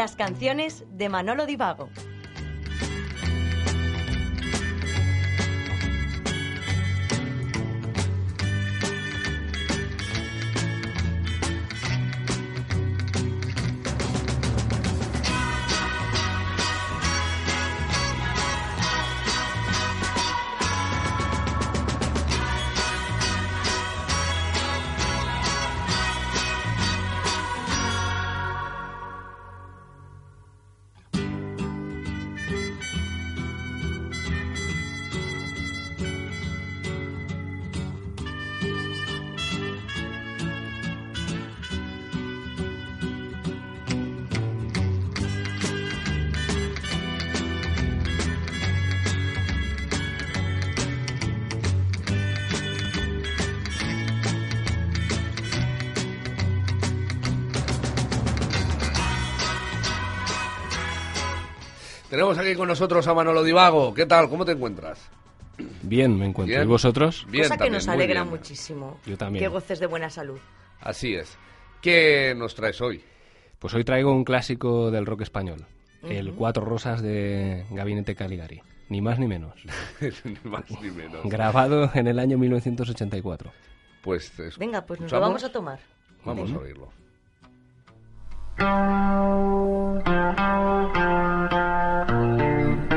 Las canciones de Manolo Divago. Tenemos aquí con nosotros a Manolo Divago. ¿Qué tal? ¿Cómo te encuentras? Bien, me encuentro. Bien. ¿Y vosotros? Bien, Cosa que nos alegra bien. muchísimo. Yo también. Que goces de buena salud. Así es. ¿Qué nos traes hoy? Pues hoy traigo un clásico del rock español. El Cuatro Rosas de Gabinete Caligari. Ni más ni menos. ni más ni menos. Grabado en el año 1984. Pues es- Venga, pues nos lo vamos a tomar. Vamos a oírlo. Thank you.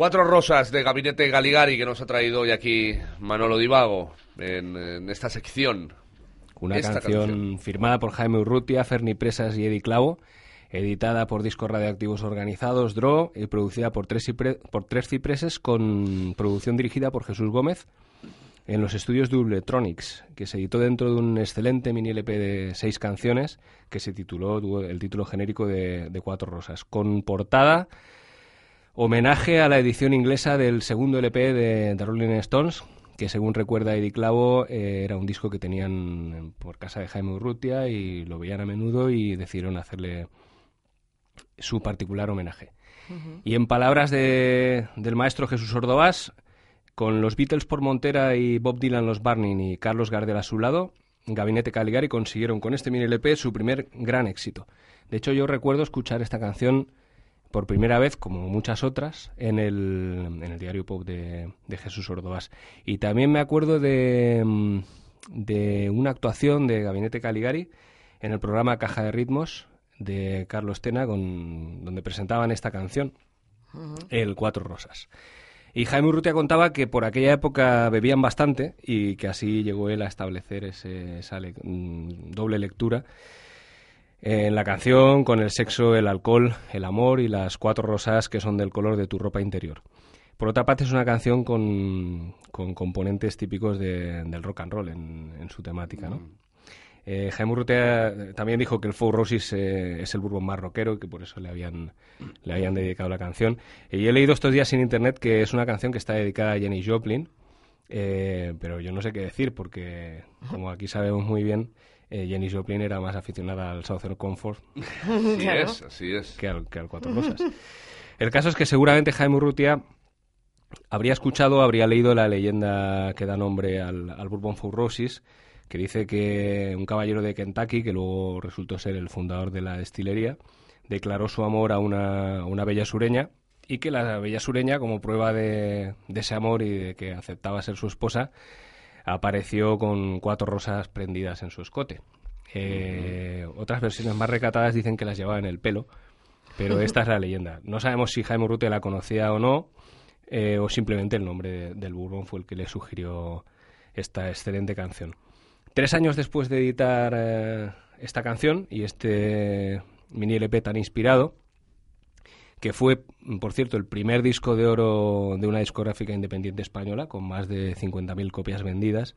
Cuatro rosas de Gabinete Galigari que nos ha traído hoy aquí Manolo Divago en, en esta sección. Una Esta canción, canción. firmada por Jaime Urrutia, Ferni Presas y Eddie Clavo, editada por Discos Radioactivos Organizados, DRO, y producida por Tres, Cipre- por Tres Cipreses, con producción dirigida por Jesús Gómez, en los estudios de Ubletronics, que se editó dentro de un excelente mini LP de seis canciones, que se tituló, el título genérico de, de Cuatro Rosas, con portada homenaje a la edición inglesa del segundo LP de The Rolling Stones, que según recuerda Eddie Clavo, eh, era un disco que tenían por casa de Jaime Urrutia y lo veían a menudo y decidieron hacerle su particular homenaje. Y en palabras de- del maestro Jesús Ordovás, con los Beatles por Montera y Bob Dylan los Barney y Carlos Gardel a su lado, Gabinete Caligari consiguieron con este mini LP su primer gran éxito. De hecho, yo recuerdo escuchar esta canción por primera vez, como muchas otras, en el, en el diario pop de, de Jesús Ordovás. Y también me acuerdo de, mm, de una actuación de Gabinete Caligari en el programa Caja de Ritmos de Carlos Tena, con, donde presentaban esta canción, El Cuatro Rosas. Y Jaime Urrutia contaba que por aquella época bebían bastante y que así llegó él a establecer ese- esa le- mm, doble lectura en la canción con el sexo, el alcohol, el amor y las cuatro rosas que son del color de tu ropa interior. Por otra parte, es una canción con, con componentes típicos de- del rock and roll en, en su temática, ¿no? Eh, Jaime Urrutia eh, también dijo que el Four Roses eh, es el bourbon más rockero y que por eso le habían, le habían dedicado la canción. Y he leído estos días en internet que es una canción que está dedicada a Jenny Joplin, eh, pero yo no sé qué decir porque, como aquí sabemos muy bien, eh, Jenny Joplin era más aficionada al Southern Comfort Así Claro. es, así es. que al, que al Cuatro Rosas. El caso es que seguramente Jaime Urrutia habría escuchado, habría leído la leyenda que da nombre al, al Bourbon Four Roses, que dice que un caballero de Kentucky, que luego resultó ser el fundador de la destilería, declaró su amor a una, a una bella sureña y que la bella sureña, como prueba de, de ese amor y de que aceptaba ser su esposa, apareció con cuatro rosas prendidas en su escote. Eh, Otras versiones más recatadas dicen que las llevaba en el pelo, pero esta es la leyenda. No sabemos si Jaime Urrutia la conocía o no, eh, o simplemente el nombre de- del Bourbon fue el que le sugirió esta excelente canción. Tres años después de editar eh, esta canción y este mini LP tan inspirado, que fue, por cierto, el primer disco de oro de una discográfica independiente española, con más de 50.000 copias vendidas.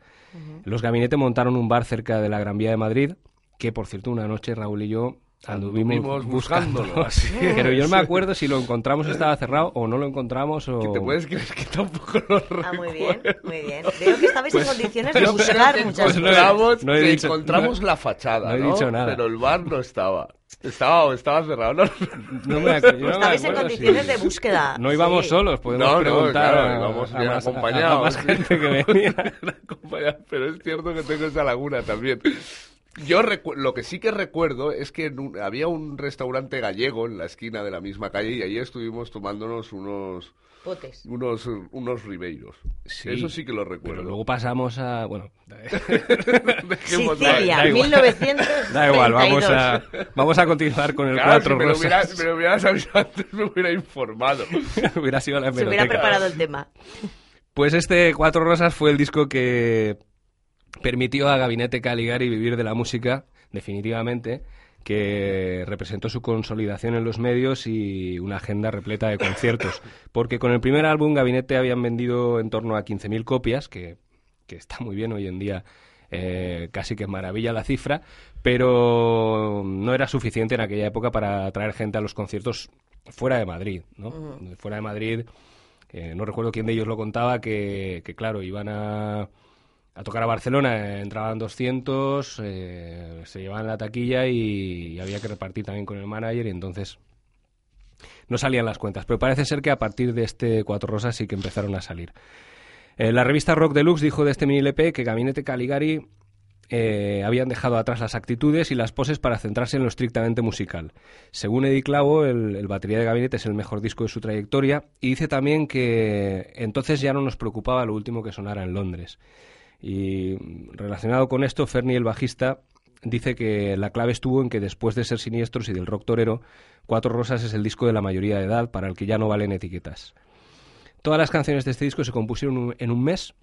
Los Gabinete montaron un bar cerca de la Gran Vía de Madrid, que, por cierto, una noche Raúl y yo anduvimos, Anduvimos buscándolo. buscándolo, así Pero yo no me acuerdo si lo encontramos estaba cerrado o no lo encontramos o... Que te puedes creer que tampoco lo Ah, muy bien, recuerdo. muy bien. Veo que estabais en condiciones de Yo creo buscar muchas pues no he- cosas. no he que dicho- encontramos no- la fachada, no he ¿no? dicho nada. Pero el bar no estaba. Estaba, estaba cerrado. No, No me no Estabais en condiciones si- de búsqueda. No íbamos Sí. solos, podemos No, no, preguntar claro, a- íbamos a, bien a- a acompañados. más gente que venía. Acompañado, Pero es cierto que tengo esa laguna también. Yo recu- lo que sí que recuerdo es que en un- había un restaurante gallego en la esquina de la misma calle y allí estuvimos tomándonos unos Potes. unos unos ribeiros. Sí, Eso sí que lo Pero recuerdo. luego pasamos a... Bueno, ahí. Sicilia, da igual. 1932. da igual, vamos a, vamos a continuar con el Claro, Cuatro si me lo, me lo hubieras avisado antes, me hubiera informado. hubiera sido la Se hubiera preparado el tema. Pues este Cuatro Rosas fue el disco que permitió a Gabinete Caligari vivir de la música, definitivamente, que representó su consolidación en los medios y una agenda repleta de conciertos. Porque con el primer álbum Gabinete habían vendido en torno a 15.000 copias, que, que está muy bien hoy en día. eh, casi que maravilla la cifra, pero no era suficiente en aquella época para atraer gente a los conciertos fuera de Madrid, ¿no? Fuera de Madrid, eh, no recuerdo quién de ellos lo contaba, que, que, claro, iban a, a tocar a Barcelona, eh, entraban 200, eh, se llevaban la taquilla y, había que repartir también con el manager y entonces no salían las cuentas. Pero parece ser que a partir de este Cuatro Rosas sí que empezaron a salir. Eh, la revista Rock Deluxe dijo de este mini LP que Gabinete Caligari habían dejado atrás las actitudes y las poses para centrarse en lo estrictamente musical. Según Eddie Clavo, el, el batería de Gabinete es el mejor disco de su trayectoria y dice también que entonces ya no nos preocupaba lo último que sonara en Londres. Y relacionado con esto, Fernie, el bajista, dice que la clave estuvo en que después de ser siniestros y del rock torero, Cuatro Rosas es el disco de la mayoría de edad para el que ya no valen etiquetas. Todas las canciones de este disco se compusieron en un mes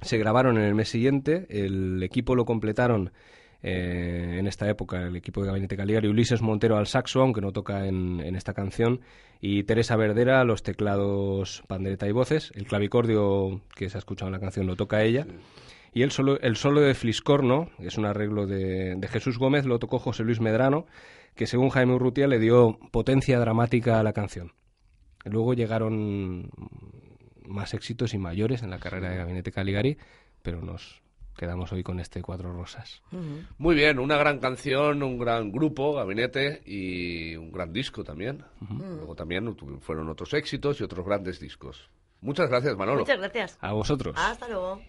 se grabaron en el mes siguiente. El equipo lo completaron eh, en esta época, el equipo de Gabinete Caligari, Ulises Montero al saxo, aunque no toca en, esta canción, y Teresa Verdera los teclados, pandereta y voces. El clavicordio que se ha escuchado en la canción lo toca ella. Y el solo, el solo de Fliscorno, que es un arreglo de, de Jesús Gómez, lo tocó José Luis Medrano, que según Jaime Urrutia le dio potencia dramática a la canción. Luego llegaron más éxitos y mayores en la carrera de Gabinete Caligari, pero nos quedamos hoy con este Cuatro Rosas. Muy bien, una gran canción, un gran grupo, Gabinete, y un gran disco también. Luego también fueron otros éxitos y otros grandes discos. Muchas gracias, Manolo. Muchas gracias. A vosotros. Hasta luego.